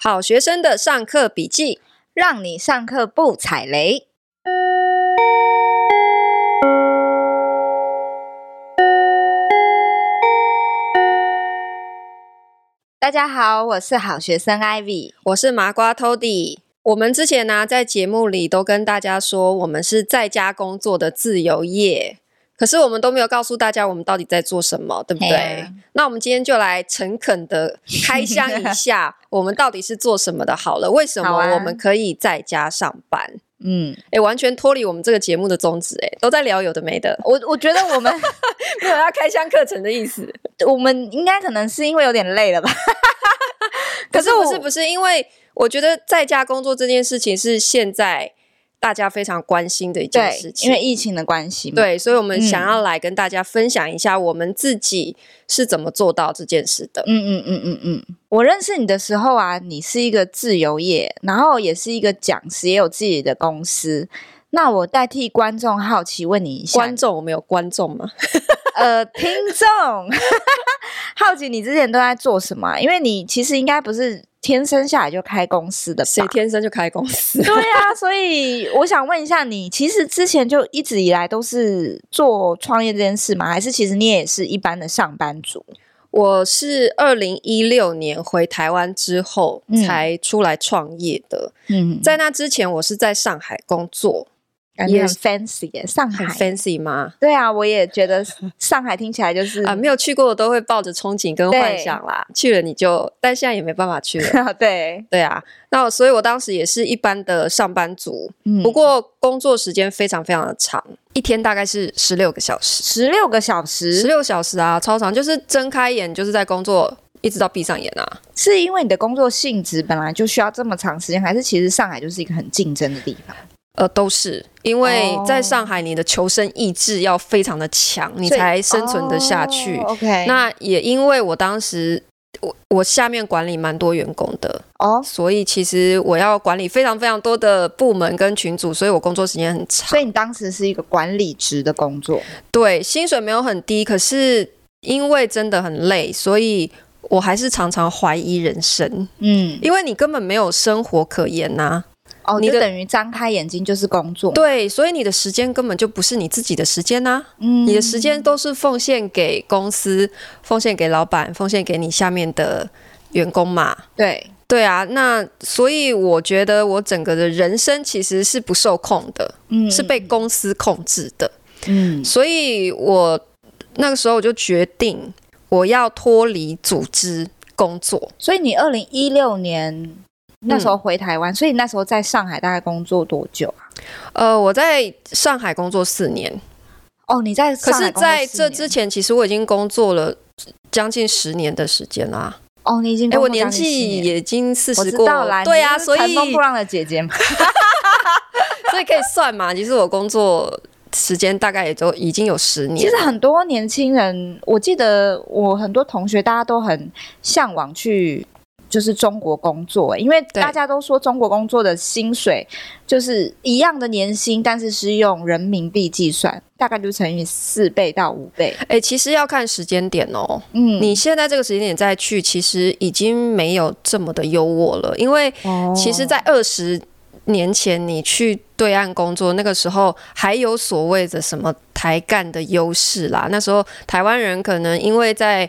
好学生的上课笔记，让你上课不踩雷。大家好，我是好学生 Ivy，我是麻瓜 Tody。我们之前呢、啊，在节目里都跟大家说，我们是在家工作的自由业。可是我们都没有告诉大家我们到底在做什么，对不对？啊、那我们今天就来诚恳的开箱一下，我们到底是做什么的。好了，为什么我们可以在家上班？嗯，哎，完全脱离我们这个节目的宗旨，哎，都在聊有的没的。我我觉得我们 没有要开箱课程的意思，我们应该可能是因为有点累了吧？可是不是不是，因为我觉得在家工作这件事情是现在。大家非常关心的一件事情，因为疫情的关系嘛。对，所以我们想要来跟大家分享一下我们自己是怎么做到这件事的。嗯嗯嗯嗯嗯。我认识你的时候啊，你是一个自由业，然后也是一个讲师，也有自己的公司。那我代替观众好奇问你一下，观众，我们有观众吗？呃，听众 好奇你之前都在做什么？因为你其实应该不是。天生下来就开公司的，谁天生就开公司？对啊，所以我想问一下你，其实之前就一直以来都是做创业这件事吗？还是其实你也是一般的上班族？我是二零一六年回台湾之后才出来创业的。嗯，在那之前，我是在上海工作。也很 fancy 耶，上海 fancy 吗？对啊，我也觉得上海听起来就是啊，没有去过的都会抱着憧憬跟幻想啦。去了你就，但现在也没办法去了。对对啊，那所以我当时也是一般的上班族，嗯，不过工作时间非常非常的长，一天大概是十六个小时，十六个小时，十六小时啊，超长，就是睁开眼就是在工作，一直到闭上眼啊。是因为你的工作性质本来就需要这么长时间，还是其实上海就是一个很竞争的地方？呃，都是因为在上海，你的求生意志要非常的强，你才生存得下去。哦、OK，那也因为我当时我我下面管理蛮多员工的哦，所以其实我要管理非常非常多的部门跟群组，所以我工作时间很长。所以你当时是一个管理职的工作，对，薪水没有很低，可是因为真的很累，所以我还是常常怀疑人生。嗯，因为你根本没有生活可言呐、啊。哦，你等于张开眼睛就是工作，对，所以你的时间根本就不是你自己的时间呐、啊，嗯，你的时间都是奉献给公司，奉献给老板，奉献给你下面的员工嘛，对，对啊，那所以我觉得我整个的人生其实是不受控的，嗯，是被公司控制的，嗯，所以我那个时候我就决定我要脱离组织工作，所以你二零一六年。那时候回台湾，嗯，所以那时候在上海大概工作多久啊？呃，我在上海工作四年。哦，你在？可是在这之前，其实我已经工作了将近十年的时间啦。哦，你已经哎，我年纪已经四十过了，对啊，所以乘风破浪的姐姐嘛，所以可以算嘛。其实我工作时间大概也都已经有十年。其实很多年轻人，我记得我很多同学，大家都很向往去。就是中国工作，因为大家都说中国工作的薪水就是一样的年薪，但是是用人民币计算，大概就乘以四倍到五倍。哎、欸，其实要看时间点哦。嗯，你现在这个时间点再去，其实已经没有这么的优渥了，因为其实，在二十年前你去对岸工作，那个时候还有所谓的什么台干的优势啦。那时候台湾人可能因为在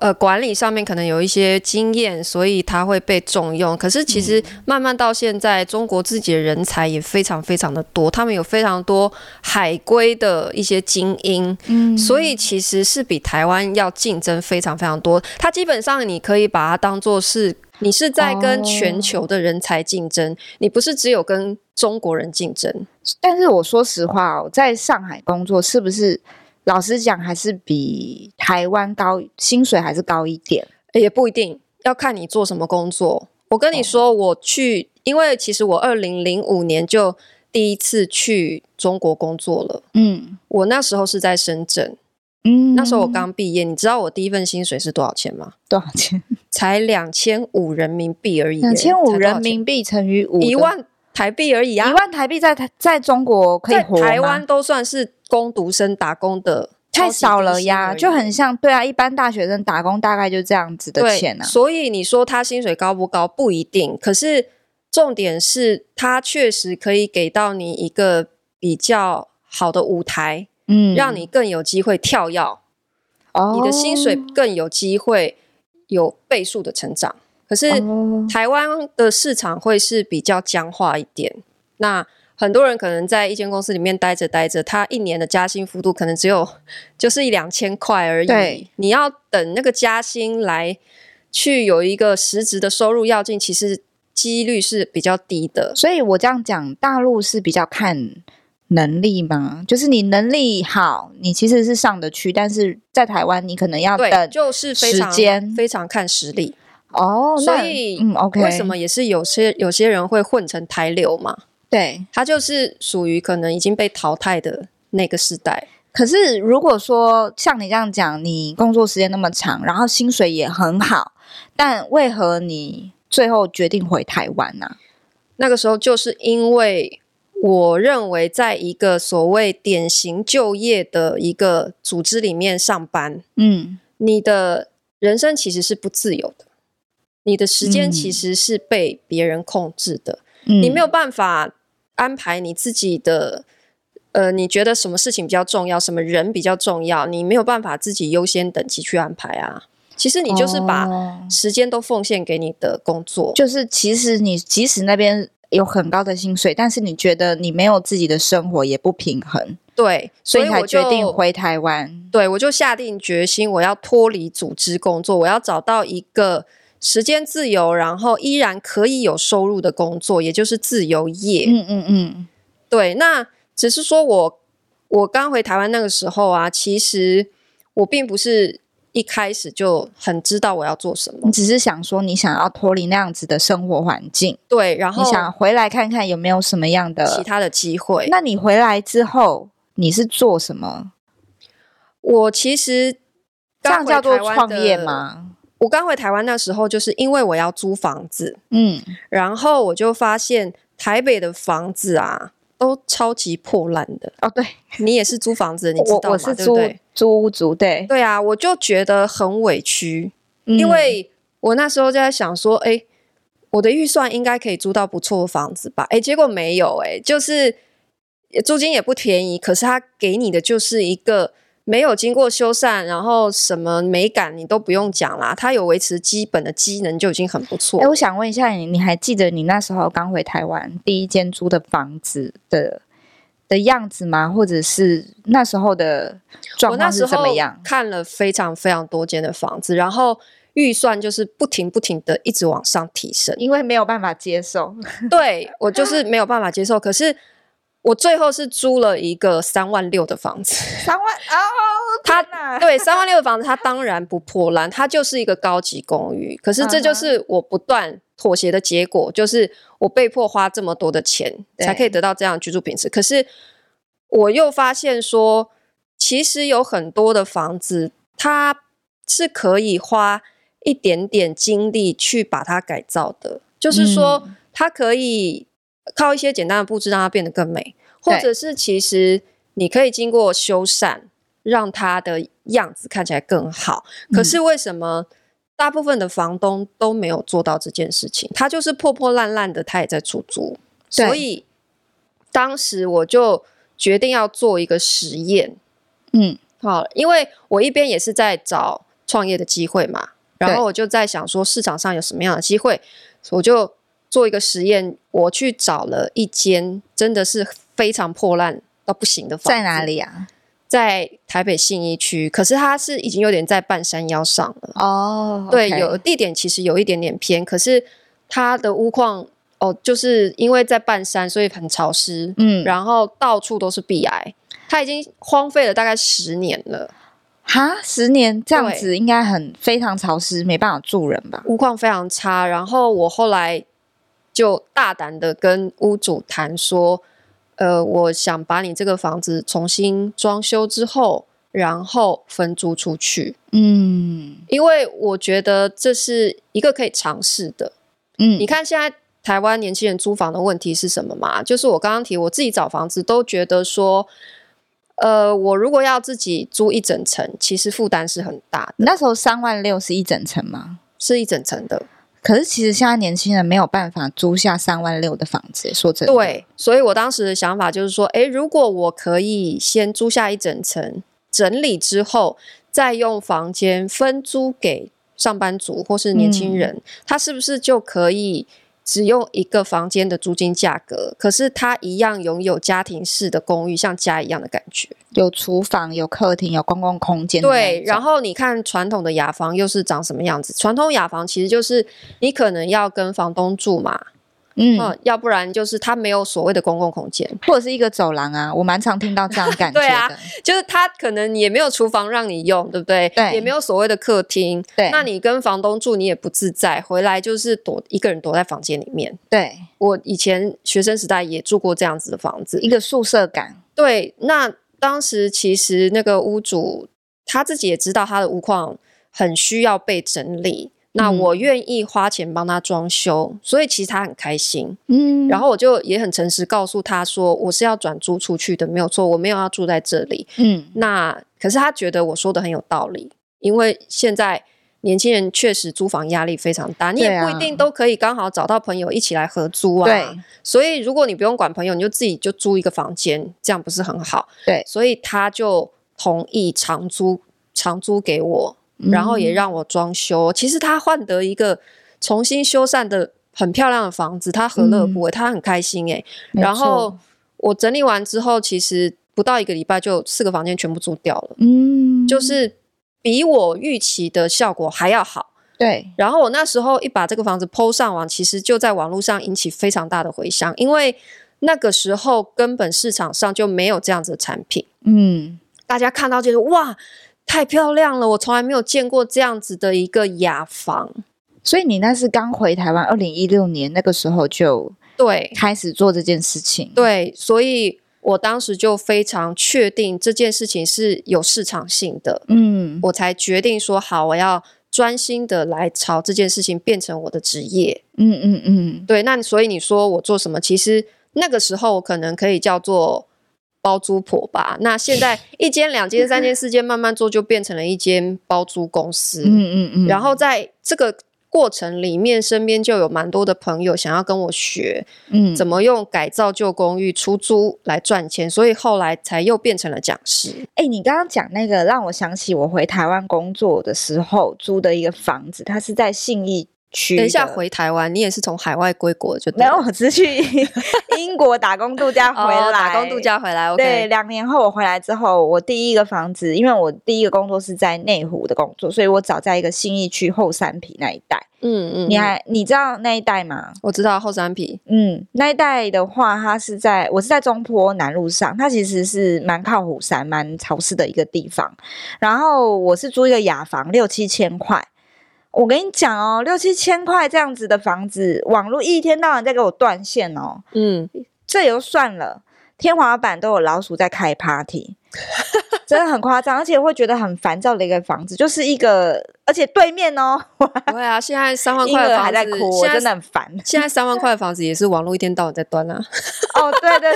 呃，管理上面可能有一些经验，所以他会被重用。可是其实慢慢到现在，中国自己的人才也非常非常的多，他们有非常多海归的一些精英，嗯，所以其实是比台湾要竞争非常非常多。他基本上你可以把它当做是你是在跟全球的人才竞争，你不是只有跟中国人竞争。但是我说实话哦，在上海工作是不是？老实讲，还是比台湾高，薪水还是高一点，也不一定要看你做什么工作。我跟你说，我去，因为其实我二零零五年就第一次去中国工作了。嗯，我那时候是在深圳。嗯，那时候我刚毕业，你知道我第一份薪水是多少钱吗？多少钱？才两千五人民币而已。两千五人民币乘以五，一万台币而已啊！一万台币在台在中国可以？台湾都算是。工读生打工的太少了呀，就很像对啊，一般大学生打工大概就这样子的钱。所以你说他薪水高不高不一定，可是重点是他确实可以给到你一个比较好的舞台，嗯，让你更有机会跳跃，哦，你的薪水更有机会有倍数的成长。可是台湾的市场会是比较僵化一点，那。很多人可能在一间公司里面待着待着，他一年的加薪幅度可能只有 就是一两千块而已。对，你要等那个加薪来去有一个实质的收入要进，其实几率是比较低的。所以我这样讲，大陆是比较看能力嘛？就是你能力好，你其实是上得去，但是在台湾你可能要等，就是非常非常看实力哦。所以，嗯，OK，为什么也是有些有些人会混成台流嘛？对，他就是属于可能已经被淘汰的那个时代。可是如果说像你这样讲，你工作时间那么长，然后薪水也很好，但为何你最后决定回台湾呢？那个时候就是因为我认为，在一个所谓典型就业的一个组织里面上班，嗯，你的人生其实是不自由的，你的时间其实是被别人控制的，嗯，你没有办法。安排你自己的，呃，你觉得什么事情比较重要，什么人比较重要，你没有办法自己优先等级去安排啊。其实你就是把时间都奉献给你的工作，哦，就是其实你即使那边有很高的薪水，但是你觉得你没有自己的生活也不平衡，对，所以才决定回台湾。对，我就下定决心，我要脱离组织工作，我要找到一个。时间自由，然后依然可以有收入的工作，也就是自由业。嗯嗯嗯，对。那只是说我我刚回台湾那个时候啊，其实我并不是一开始就很知道我要做什么。你只是想说，你想要脱离那样子的生活环境。对，然后你想回来看看有没有什么样的其他的机会。那你回来之后，你是做什么？我其实这样叫做创业吗？我刚回台湾那时候，就是因为我要租房子，嗯，然后我就发现台北的房子啊，都超级破烂的。哦，对，你也是租房子，你知道吗？我，我是租对对租屋族，对，对啊，我就觉得很委屈，嗯，因为我那时候就在想说，哎，我的预算应该可以租到不错的房子吧？哎，结果没有，哎，就是租金也不便宜，可是他给你的就是一个。没有经过修缮，然后什么美感你都不用讲啦，它有维持基本的机能就已经很不错。哎，我想问一下你，你还记得你那时候刚回台湾第一间租的房子的的样子吗？或者是那时候的状况是怎么样？看了非常非常多间的房子，然后预算就是不停不停的一直往上提升，因为没有办法接受。对，我就是没有办法接受，可是。我最后是租了一个三万六的房子，三万哦，他对三万六的房子，它当然不破烂，它就是一个高级公寓。可是这就是我不断妥协的结果，就是我被迫花这么多的钱才可以得到这样的居住品质。可是我又发现说，其实有很多的房子，它是可以花一点点精力去把它改造的，就是说它可以。靠一些简单的布置让它变得更美，或者是其实你可以经过修缮，让它的样子看起来更好。可是为什么大部分的房东都没有做到这件事情？它就是破破烂烂的，它也在出租。所以当时我就决定要做一个实验。嗯，好，因为我一边也是在找创业的机会嘛，然后我就在想说市场上有什么样的机会，我就。做一个实验，我去找了一间真的是非常破烂到不行的房子。在哪里啊？在台北信义区，可是它是已经有点在半山腰上了。哦，对，有地点其实有一点点偏，可是它的屋况哦，就是因为在半山，所以很潮湿。嗯，然后到处都是壁癌，它已经荒废了大概十年了。哈，十年这样子应该很非常潮湿，没办法住人吧？屋况非常差。然后我后来。就大胆的跟屋主谈说，呃，我想把你这个房子重新装修之后，然后分租出去。嗯，因为我觉得这是一个可以尝试的。嗯，你看现在台湾年轻人租房的问题是什么嘛？就是我刚刚提，我自己找房子都觉得说，呃，我如果要自己租一整层，其实负担是很大的。那时候三万六是一整层吗？是一整层的。可是其实现在年轻人没有办法租下三万六的房子，说真的。对，所以我当时的想法就是说，诶，如果我可以先租下一整层，整理之后再用房间分租给上班族或是年轻人，嗯、他是不是就可以？只用一个房间的租金价格，可是它一样拥有家庭式的公寓，像家一样的感觉，有厨房、有客厅、有公共空间。对，然后你看传统的雅房又是长什么样子？传统雅房其实就是你可能要跟房东住嘛。嗯，嗯，要不然就是它没有所谓的公共空间，或者是一个走廊啊。我蛮常听到这样感 觉的。对啊，就是它可能也没有厨房让你用，对不对？对，也没有所谓的客厅。对，那你跟房东住，你也不自在，回来就是躲一个人躲在房间里面。对，我以前学生时代也住过这样子的房子，一个宿舍感。对，那当时其实那个屋主他自己也知道他的屋况很需要被整理。那我愿意花钱帮他装修，嗯，所以其实他很开心。嗯，然后我就也很诚实告诉他说，我是要转租出去的，没有错，我没有要住在这里。嗯，那可是他觉得我说的很有道理，因为现在年轻人确实租房压力非常大，你也不一定都可以刚好找到朋友一起来合租啊。对，所以如果你不用管朋友，你就自己就租一个房间，这样不是很好？对，所以他就同意长租长租给我。然后也让我装修，其实他换得一个重新修缮的很漂亮的房子，他何乐不为？他很开心诶。然后我整理完之后，其实不到一个礼拜就四个房间全部租掉了，嗯，就是比我预期的效果还要好。对。然后我那时候一把这个房子 PO 上网，其实就在网络上引起非常大的回响，因为那个时候根本市场上就没有这样子的产品，嗯，大家看到就是哇。太漂亮了，我从来没有见过这样子的一个雅房。所以你那是刚回台湾，二零一六年那个时候就对开始做这件事情。对，所以我当时就非常确定这件事情是有市场性的。嗯，我才决定说好，我要专心的来朝这件事情变成我的职业。嗯嗯嗯，对。那所以你说我做什么？其实那个时候我可能可以叫做。包租婆吧，那现在一间、两间、三间、四间，慢慢做就变成了一间包租公司。嗯嗯嗯。然后在这个过程里面，身边就有蛮多的朋友想要跟我学，嗯，怎么用改造旧公寓出租来赚钱，所以后来才又变成了讲师。哎、欸，你刚刚讲那个，让我想起我回台湾工作的时候租的一个房子，它是在信义。等一下回台湾，你也是从海外归国就？没有，我是去英国打工度假回来，哦、打工度假回来。Okay、对，两年后我回来之后，我第一个房子，因为我第一个工作是在内湖的工作，所以我找在一个信义区后山皮那一带。嗯嗯，你还你知道那一带吗？我知道后山皮。嗯，那一带的话，它是在我是在中坡南路上，它其实是蛮靠虎山、蛮潮湿的一个地方。然后我是租一个雅房，六七千块。我跟你讲哦，六七千块这样子的房子，网络一天到晚在给我断线哦。嗯，这也就算了，天花板都有老鼠在开 party。真的很夸张，而且会觉得很烦躁的一个房子，就是一个，而且对面哦，对啊，现在三万块的房子还在哭，我真的很烦。现在三万块的房子也是网络一天到晚在端啊。哦，对对，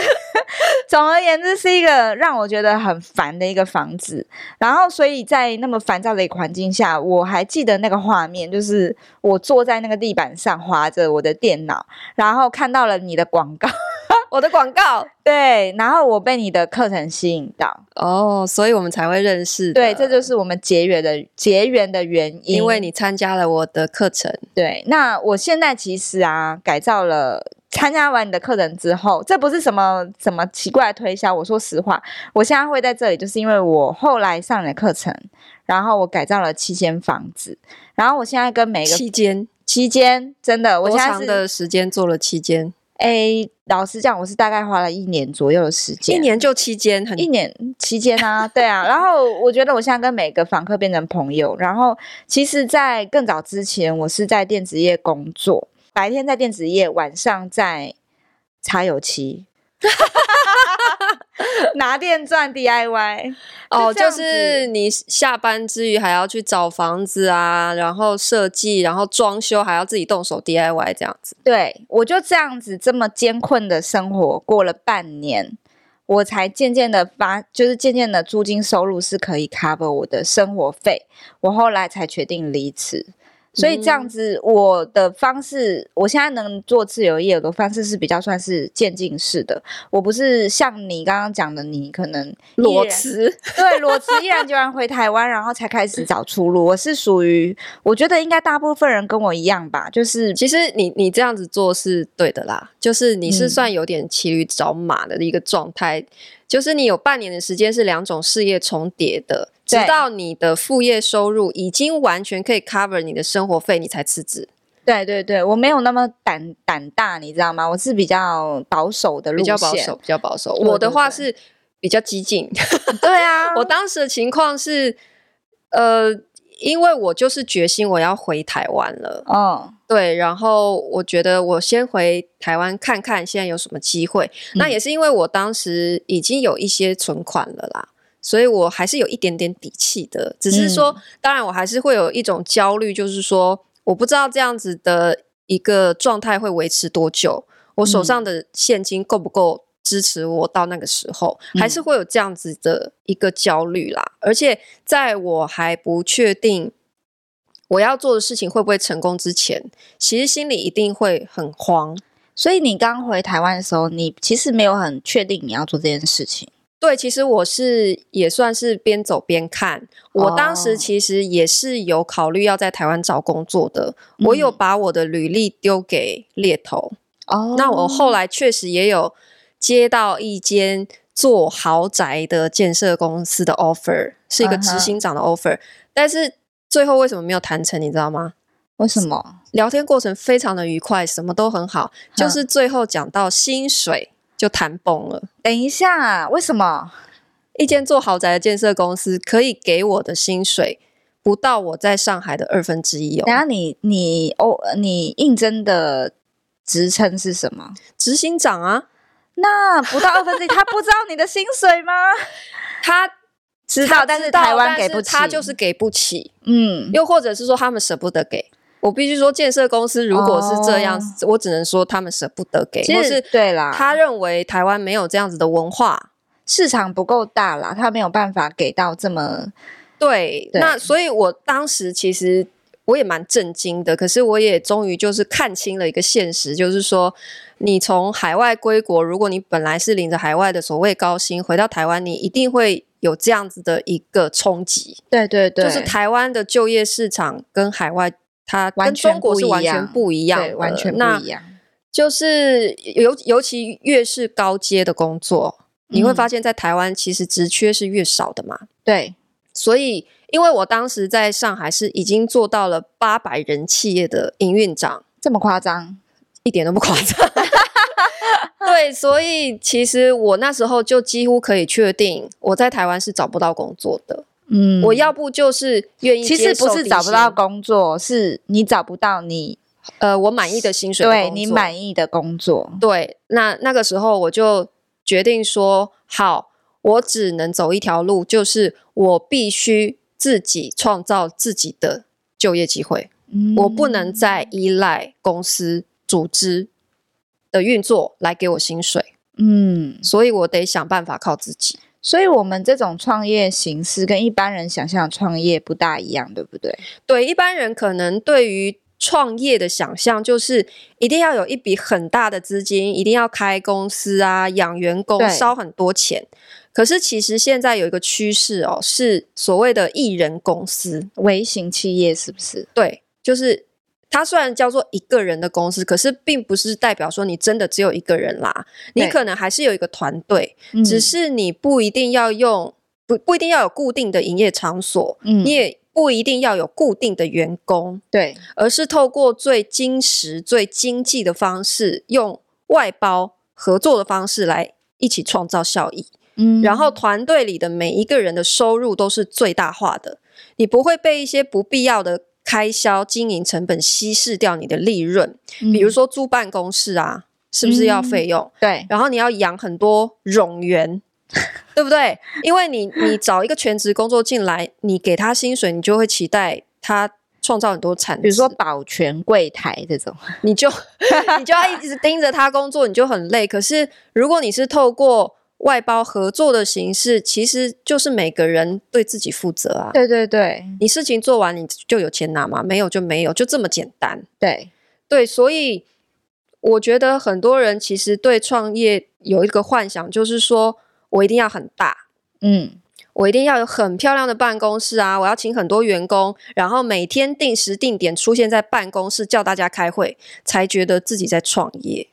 总而言之是一个让我觉得很烦的一个房子。然后，所以在那么烦躁的一个环境下，我还记得那个画面，就是我坐在那个地板上划着我的电脑，然后看到了你的广告。我的广告，对，然后我被你的课程吸引到，哦，所以我们才会认识。对，这就是我们结缘的结缘的原因，因为你参加了我的课程。对，那我现在其实啊，改造了，参加完你的课程之后，这不是什么什么奇怪的推销。我说实话，我现在会在这里，就是因为我后来上了课程，然后我改造了七间房子，然后我现在跟每个七间七间真的，我现在的时间做了七间。诶，老实讲，我是大概花了一年左右的时间，一年就期间，很一年期间啊，对啊。然后我觉得我现在跟每个访客变成朋友。然后其实，在更早之前，我是在电子业工作，白天在电子业，晚上在擦油漆。拿电钻 DIY 哦，就是你下班之余还要去找房子啊，然后设计，然后装修，还要自己动手 DIY 这样子。对，我就这样子这么艰困的生活过了半年，我才渐渐的发，就是渐渐的租金收入是可以 cover 我的生活费，我后来才决定离职。所以这样子，我的方式，我现在能做自由业的方式是比较算是渐进式的。我不是像你刚刚讲的，你可能裸辞，对，裸辞毅然决然回台湾，然后才开始找出路。我是属于，我觉得应该大部分人跟我一样吧，就是其实你你这样子做是对的啦，就是你是算有点骑驴找马的一个状态。嗯就是你有半年的时间是两种事业重叠的，直到你的副业收入已经完全可以 cover 你的生活费，你才辞职。对对对，我没有那么胆胆大，你知道吗？我是比较保守的路线，比较保守，比较保守。我的话是比较激进。对啊，我当时的情况是，呃。因为我就是决心我要回台湾了，哦，对，然后我觉得我先回台湾看看现在有什么机会。嗯。那也是因为我当时已经有一些存款了啦，所以我还是有一点点底气的。只是说，嗯，当然我还是会有一种焦虑，就是说我不知道这样子的一个状态会维持多久，我手上的现金够不够。支持我到那个时候，还是会有这样子的一个焦虑啦。嗯。而且在我还不确定我要做的事情会不会成功之前，其实心里一定会很慌。所以你刚回台湾的时候，你其实没有很确定你要做这件事情。对，其实我是也算是边走边看。我当时其实也是有考虑要在台湾找工作的。哦。我有把我的履历丢给猎头。哦，那我后来确实也有。接到一间做豪宅的建设公司的 offer，是一个执行长的 offer，uh-huh. 但是最后为什么没有谈成？你知道吗？为什么？聊天过程非常的愉快，什么都很好就是最后讲到薪水就谈崩了。等一下，为什么？一间做豪宅的建设公司可以给我的薪水不到我在上海的二分之一哦。等下你你哦，你应征的职称是什么？执行长啊。那不到二分之一，他不知道你的薪水吗？他知道，但是台湾给不起，他就是给不起。嗯，又或者是说他们舍不得给。我必须说，建设公司如果是这样我只能说他们舍不得给。其实对啦，他认为台湾没有这样子的文化，市场不够大啦，他没有办法给到这么对。对，那所以我当时其实。我也蛮震惊的，可是我也终于就是看清了一个现实，就是说，你从海外归国，如果你本来是领着海外的所谓高薪，回到台湾，你一定会有这样子的一个冲击。对对对，就是台湾的就业市场跟海外，它跟中国是完全不一样，对，完全不一样。就是尤尤其越是高阶的工作，嗯，你会发现在台湾其实职缺是越少的嘛。对，所以。因为我当时在上海是已经做到了八百人企业的营运长，这么夸张？一点都不夸张。对，所以其实我那时候就几乎可以确定，我在台湾是找不到工作的。嗯，我要不就是愿意，其实不是找不到工作，是你找不到你呃我满意的薪水的，对你满意的工作。对，那那个时候我就决定说，好，我只能走一条路，就是我必须。自己创造自己的就业机会，嗯，我不能再依赖公司组织的运作来给我薪水，嗯，所以我得想办法靠自己。所以，我们这种创业形式跟一般人想象的创业不大一样，对不对？对，一般人可能对于创业的想象就是一定要有一笔很大的资金，一定要开公司啊，养员工，烧很多钱。可是，其实现在有一个趋势哦，是所谓的艺人公司、微型企业，是不是？对，就是它虽然叫做一个人的公司，可是并不是代表说你真的只有一个人啦，你可能还是有一个团队，只是你不一定要用不不一定要有固定的营业场所，嗯，你也不一定要有固定的员工，对，而是透过最精实、最经济的方式，用外包合作的方式来一起创造效益。嗯，然后团队里的每一个人的收入都是最大化的，你不会被一些不必要的开销、经营成本稀释掉你的利润。嗯。比如说租办公室啊，是不是要费用？嗯，对。然后你要养很多冗员，对不对？因为你你找一个全职工作进来，你给他薪水，你就会期待他创造很多产值。比如说保全柜台这种，你就 你就要一直盯着他工作，你就很累。可是如果你是透过外包合作的形式，其实就是每个人对自己负责啊。对对对，你事情做完，你就有钱拿嘛，没有就没有，就这么简单。对对，所以我觉得很多人其实对创业有一个幻想，就是说我一定要很大，嗯，我一定要有很漂亮的办公室啊，我要请很多员工，然后每天定时定点出现在办公室叫大家开会，才觉得自己在创业。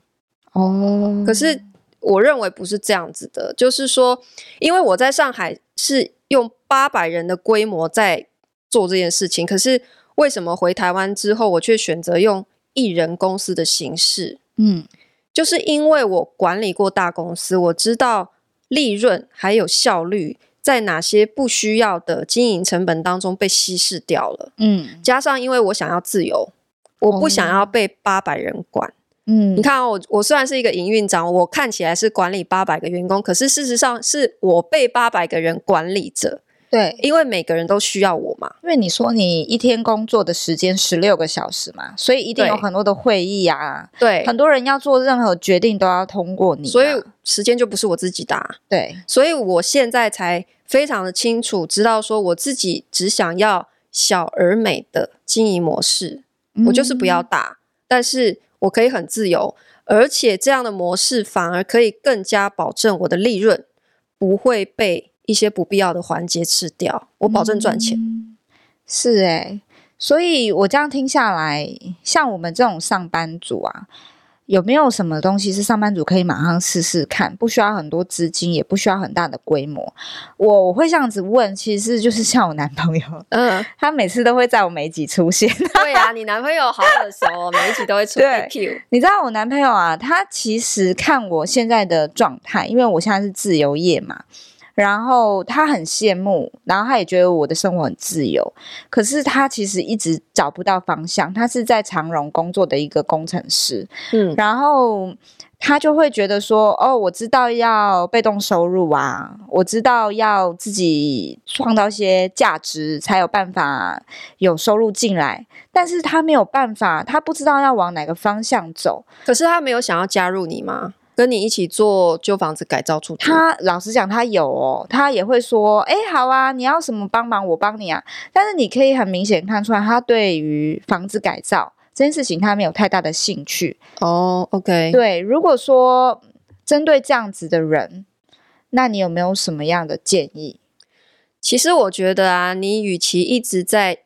哦，可是。我认为不是这样子的，就是说，因为我在上海是用八百人的规模在做这件事情，可是为什么回台湾之后，我却选择用一人公司的形式？嗯，就是因为我管理过大公司，我知道利润还有效率在哪些不需要的经营成本当中被稀释掉了。嗯，加上因为我想要自由，我不想要被八百人管。哦嗯，你看啊，我我虽然是一个营运长，我看起来是管理八百个员工，可是事实上是我被八百个人管理着。对，因为每个人都需要我嘛。因为你说你一天工作的时间十六个小时嘛，所以一定有很多的会议啊。对，很多人要做任何决定都要通过你啊，所以时间就不是我自己的啊。对，所以我现在才非常的清楚，知道说我自己只想要小而美的经营模式，嗯，我就是不要大，但是我可以很自由。而且这样的模式反而可以更加保证我的利润不会被一些不必要的环节吃掉，我保证赚钱。嗯、是诶、欸，所以我这样听下来，像我们这种上班族啊。有没有什么东西是上班族可以马上试试看？不需要很多资金，也不需要很大的规模。我我会这样子问，其实就是像我男朋友，嗯，他每次都会在我每一集出现。对啊，你男朋友好耳熟哦，每一集都会出现。对，你知道我男朋友啊，他其实看我现在的状态，因为我现在是自由业嘛。然后他很羡慕，然后他也觉得我的生活很自由，可是他其实一直找不到方向。他是在长荣工作的一个工程师，嗯，然后他就会觉得说：“哦，我知道要被动收入啊，我知道要自己创造一些价值，才有办法有收入进来。”但是他没有办法，他不知道要往哪个方向走。可是他没有想要加入你吗？跟你一起做旧房子改造出去，他老实讲，他有哦，他也会说，哎，好啊，你要什么帮忙，我帮你啊。但是你可以很明显看出来，他对于房子改造这件事情，他没有太大的兴趣。哦，OK，对，如果说针对这样子的人，那你有没有什么样的建议？其实我觉得啊，你与其一直在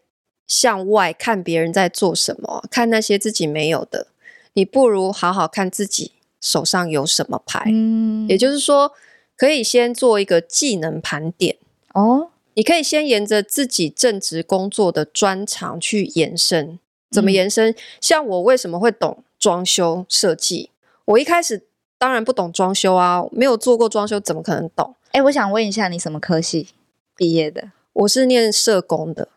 向外看别人在做什么，看那些自己没有的，你不如好好看自己。手上有什么牌？嗯，也就是说，可以先做一个技能盘点哦。你可以先沿着自己正职工作的专长去延伸。怎么延伸？嗯，像我为什么会懂装修设计？我一开始当然不懂装修啊，没有做过装修，怎么可能懂？哎，我想问一下，你什么科系毕业的？我是念社工的。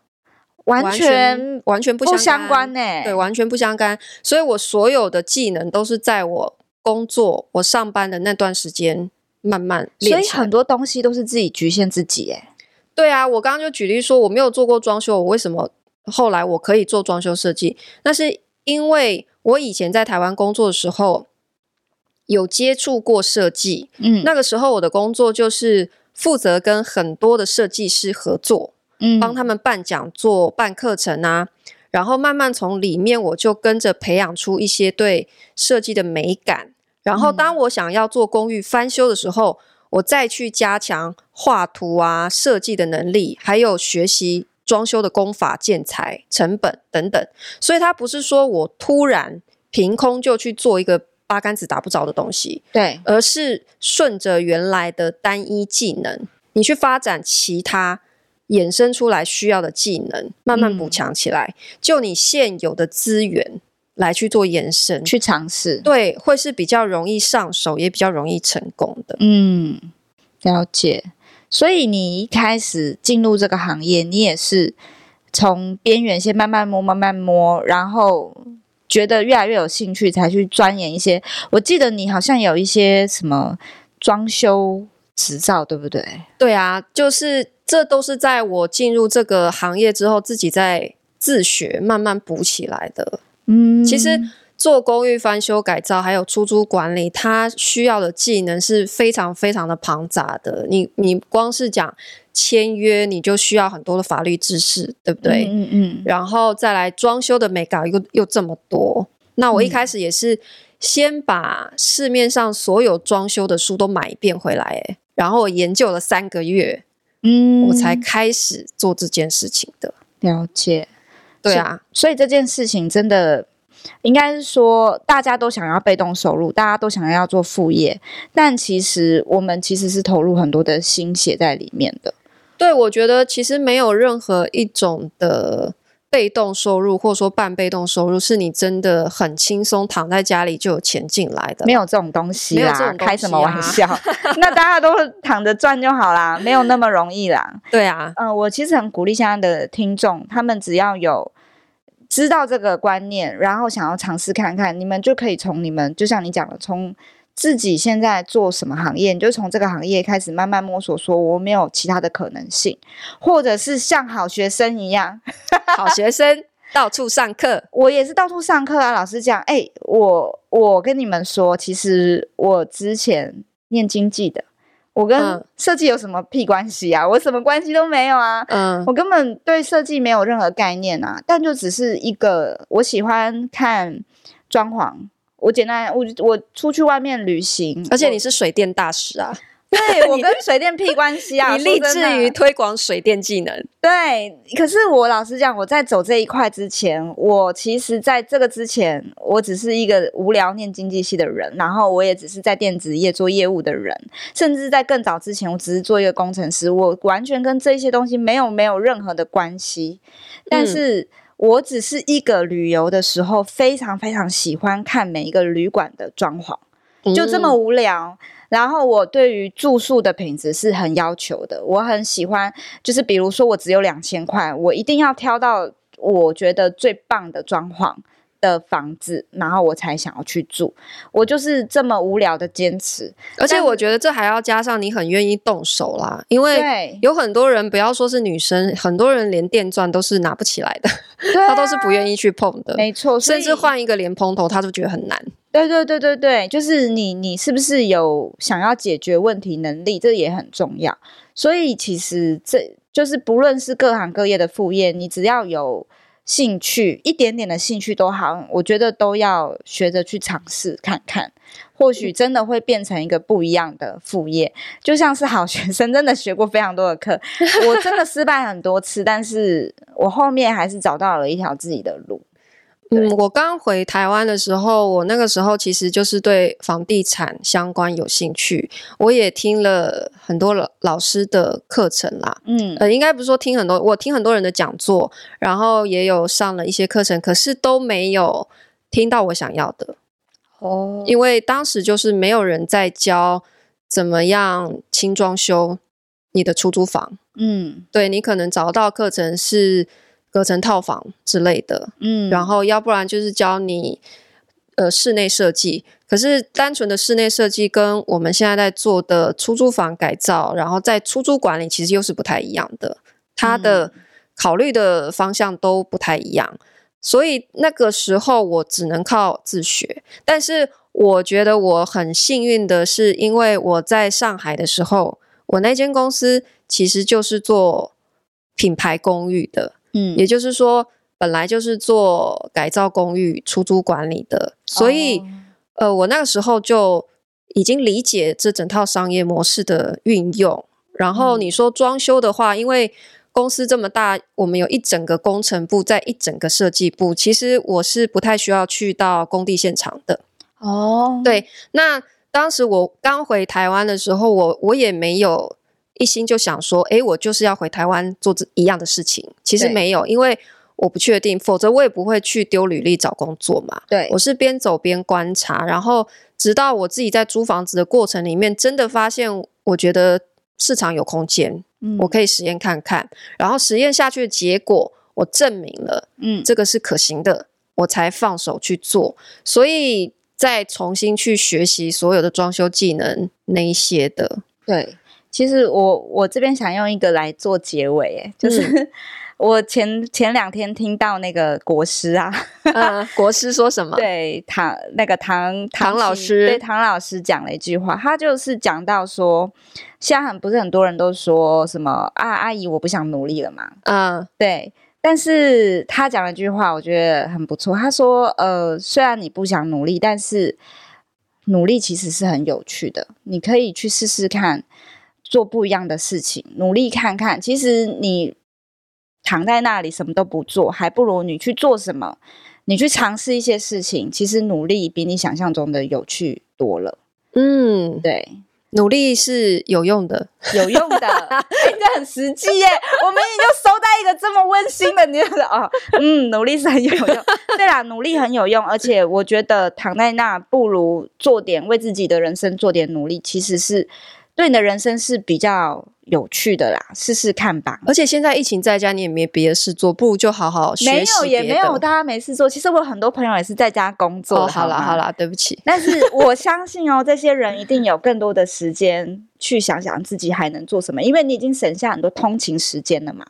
完全完全不相关呢、欸，对，完全不相干。所以我所有的技能都是在我。工作，我上班的那段时间慢慢练，所以很多东西都是自己局限自己。哎，对啊，我刚刚就举例说，我没有做过装修，我为什么后来我可以做装修设计？那是因为我以前在台湾工作的时候有接触过设计，嗯，那个时候我的工作就是负责跟很多的设计师合作，嗯，帮他们办讲座、办课程啊。然后慢慢从里面，我就跟着培养出一些对设计的美感。然后当我想要做公寓翻修的时候，嗯、我再去加强画图啊、设计的能力，还有学习装修的工法、建材、成本等等。所以它不是说我突然凭空就去做一个八竿子打不着的东西，对，而是顺着原来的单一技能，你去发展其他。衍生出来需要的技能，慢慢补强起来，嗯，就你现有的资源来去做延伸，去尝试，对，会是比较容易上手，也比较容易成功的。嗯，了解。所以你一开始进入这个行业，你也是从边缘先慢慢摸，慢慢摸，然后觉得越来越有兴趣，才去钻研一些。我记得你好像有一些什么装修执照，对不对？对啊，就是。这都是在我进入这个行业之后，自己在自学慢慢补起来的。嗯，其实做公寓翻修改造，还有出租管理，它需要的技能是非常非常的庞杂的。你你光是讲签约，你就需要很多的法律知识，对不对？嗯嗯。然后再来装修的美感又又这么多，那我一开始也是先把市面上所有装修的书都买一遍回来，诶，然后我研究了三个月，嗯，我才开始做这件事情的。了解，对啊，所以这件事情真的。应该是说，大家都想要被动收入，大家都想要做副业，但其实我们其实是投入很多的心血在里面的。对，我觉得其实没有任何一种的被动收入，或者说半被动收入，是你真的很轻松躺在家里就有钱进来的。没有这种东西啦，没有这种东西啊，开什么玩笑？那大家都躺着赚就好啦，没有那么容易啦。对啊，嗯，我其实很鼓励现在的听众，他们只要有。知道这个观念，然后想要尝试看看，你们就可以从你们，就像你讲的，从自己现在做什么行业，你就从这个行业开始慢慢摸索，说我没有其他的可能性，或者是像好学生一样，好学生到处上课，我也是到处上课啊。老师讲，哎、欸，我我跟你们说，其实我之前念经济的。我跟设计有什么屁关系啊？我什么关系都没有啊！嗯，我根本对设计没有任何概念啊。但就只是一个，我喜欢看装潢。我简单，我我出去外面旅行，而且你是水电大使啊。对，我跟水电屁关系啊！你立志于推广水电技能。对，可是我老实讲，我在走这一块之前，我其实在这个之前，我只是一个无聊念经济系的人，然后我也只是在电子业做业务的人，甚至在更早之前，我只是做一个工程师，我完全跟这些东西没有没有任何的关系。但是我只是一个旅游的时候，非常非常喜欢看每一个旅馆的装潢，就这么无聊。嗯然后我对于住宿的品质是很要求的，我很喜欢，就是比如说我只有两千块，我一定要挑到我觉得最棒的装潢的房子，然后我才想要去住。我就是这么无聊的坚持，而且我觉得这还要加上你很愿意动手啦，因为有很多人不要说是女生，很多人连电钻都是拿不起来的，他都是不愿意去碰的，没错，甚至换一个莲蓬头，他都觉得很难。对对对对对，就是你，你是不是有想要解决问题能力？这也很重要。所以其实这就是不论是各行各业的副业，你只要有兴趣，一点点的兴趣都好，我觉得都要学着去尝试看看，或许真的会变成一个不一样的副业。就像是好学生，真的学过非常多的课，我真的失败很多次，但是我后面还是找到了一条自己的路。嗯，我刚回台湾的时候，我那个时候其实就是对房地产相关有兴趣，我也听了很多老老师的课程啦。嗯，呃，应该不是说听很多，我听很多人的讲座，然后也有上了一些课程，可是都没有听到我想要的。哦，因为当时就是没有人在教怎么样轻装修你的出租房。嗯，对，你可能找到课程是。隔层套房之类的，嗯，然后要不然就是教你呃室内设计，可是单纯的室内设计跟我们现在在做的出租房改造，然后在出租管理其实又是不太一样的，它的考虑的方向都不太一样，所以那个时候我只能靠自学。但是我觉得我很幸运的是，因为我在上海的时候，我那间公司其实就是做品牌公寓的。嗯，也就是说，本来就是做改造公寓出租管理的，所以，哦、呃，我那个时候就已经理解这整套商业模式的运用。然后你说装修的话，因为公司这么大，我们有一整个工程部，在一整个设计部，其实我是不太需要去到工地现场的。哦，对，那当时我刚回台湾的时候，我我也没有。一心就想说，诶，我就是要回台湾做这一样的事情。其实没有，因为我不确定，否则我也不会去丢履历找工作嘛。对，我是边走边观察，然后直到我自己在租房子的过程里面，真的发现，我觉得市场有空间，嗯，我可以实验看看。然后实验下去的结果，我证明了，嗯，这个是可行的，我才放手去做。所以再重新去学习所有的装修技能那一些的，对。其实我我这边想用一个来做结尾，哎，就是、嗯、我前前两天听到那个国师啊，嗯，国师说什么？对，唐那个唐唐老师，对唐老师讲了一句话，他就是讲到说，现在很不是很多人都说什么啊，阿姨我不想努力了嘛，嗯，对。但是他讲了一句话，我觉得很不错。他说：“呃，虽然你不想努力，但是努力其实是很有趣的。你可以去试试看，做不一样的事情，努力看看。其实你躺在那里什么都不做，还不如你去做什么。你去尝试一些事情，其实努力比你想象中的有趣多了。”嗯，对。努力是有用的，有用的，真、欸、的很实际耶。我们也就收到一个这么温馨的，你说哦，嗯，努力是很有用。对啦，努力很有用，而且我觉得躺在那不如做点为自己的人生做点努力，其实是对你的人生是比较。有趣的啦，试试看吧。而且现在疫情在家，你也没别的事做，不如就好好学习。没有也没有，大家没事做。其实我很多朋友也是在家工作。哦，好啦好啦，对不起。但是我相信哦，这些人一定有更多的时间去想想自己还能做什么，因为你已经省下很多通勤时间了嘛。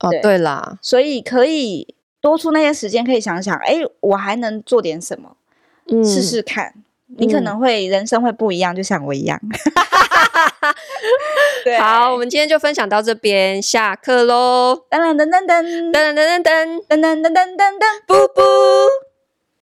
哦，对，啦，所以可以多出那些时间，可以想想，哎，我还能做点什么？嗯，试试看，你可能会、嗯、人生会不一样，就像我一样。对好，我们今天就分享到这边，下课喽！噔噔噔噔噔噔噔噔噔噔噔噔噔噔，噔，布布。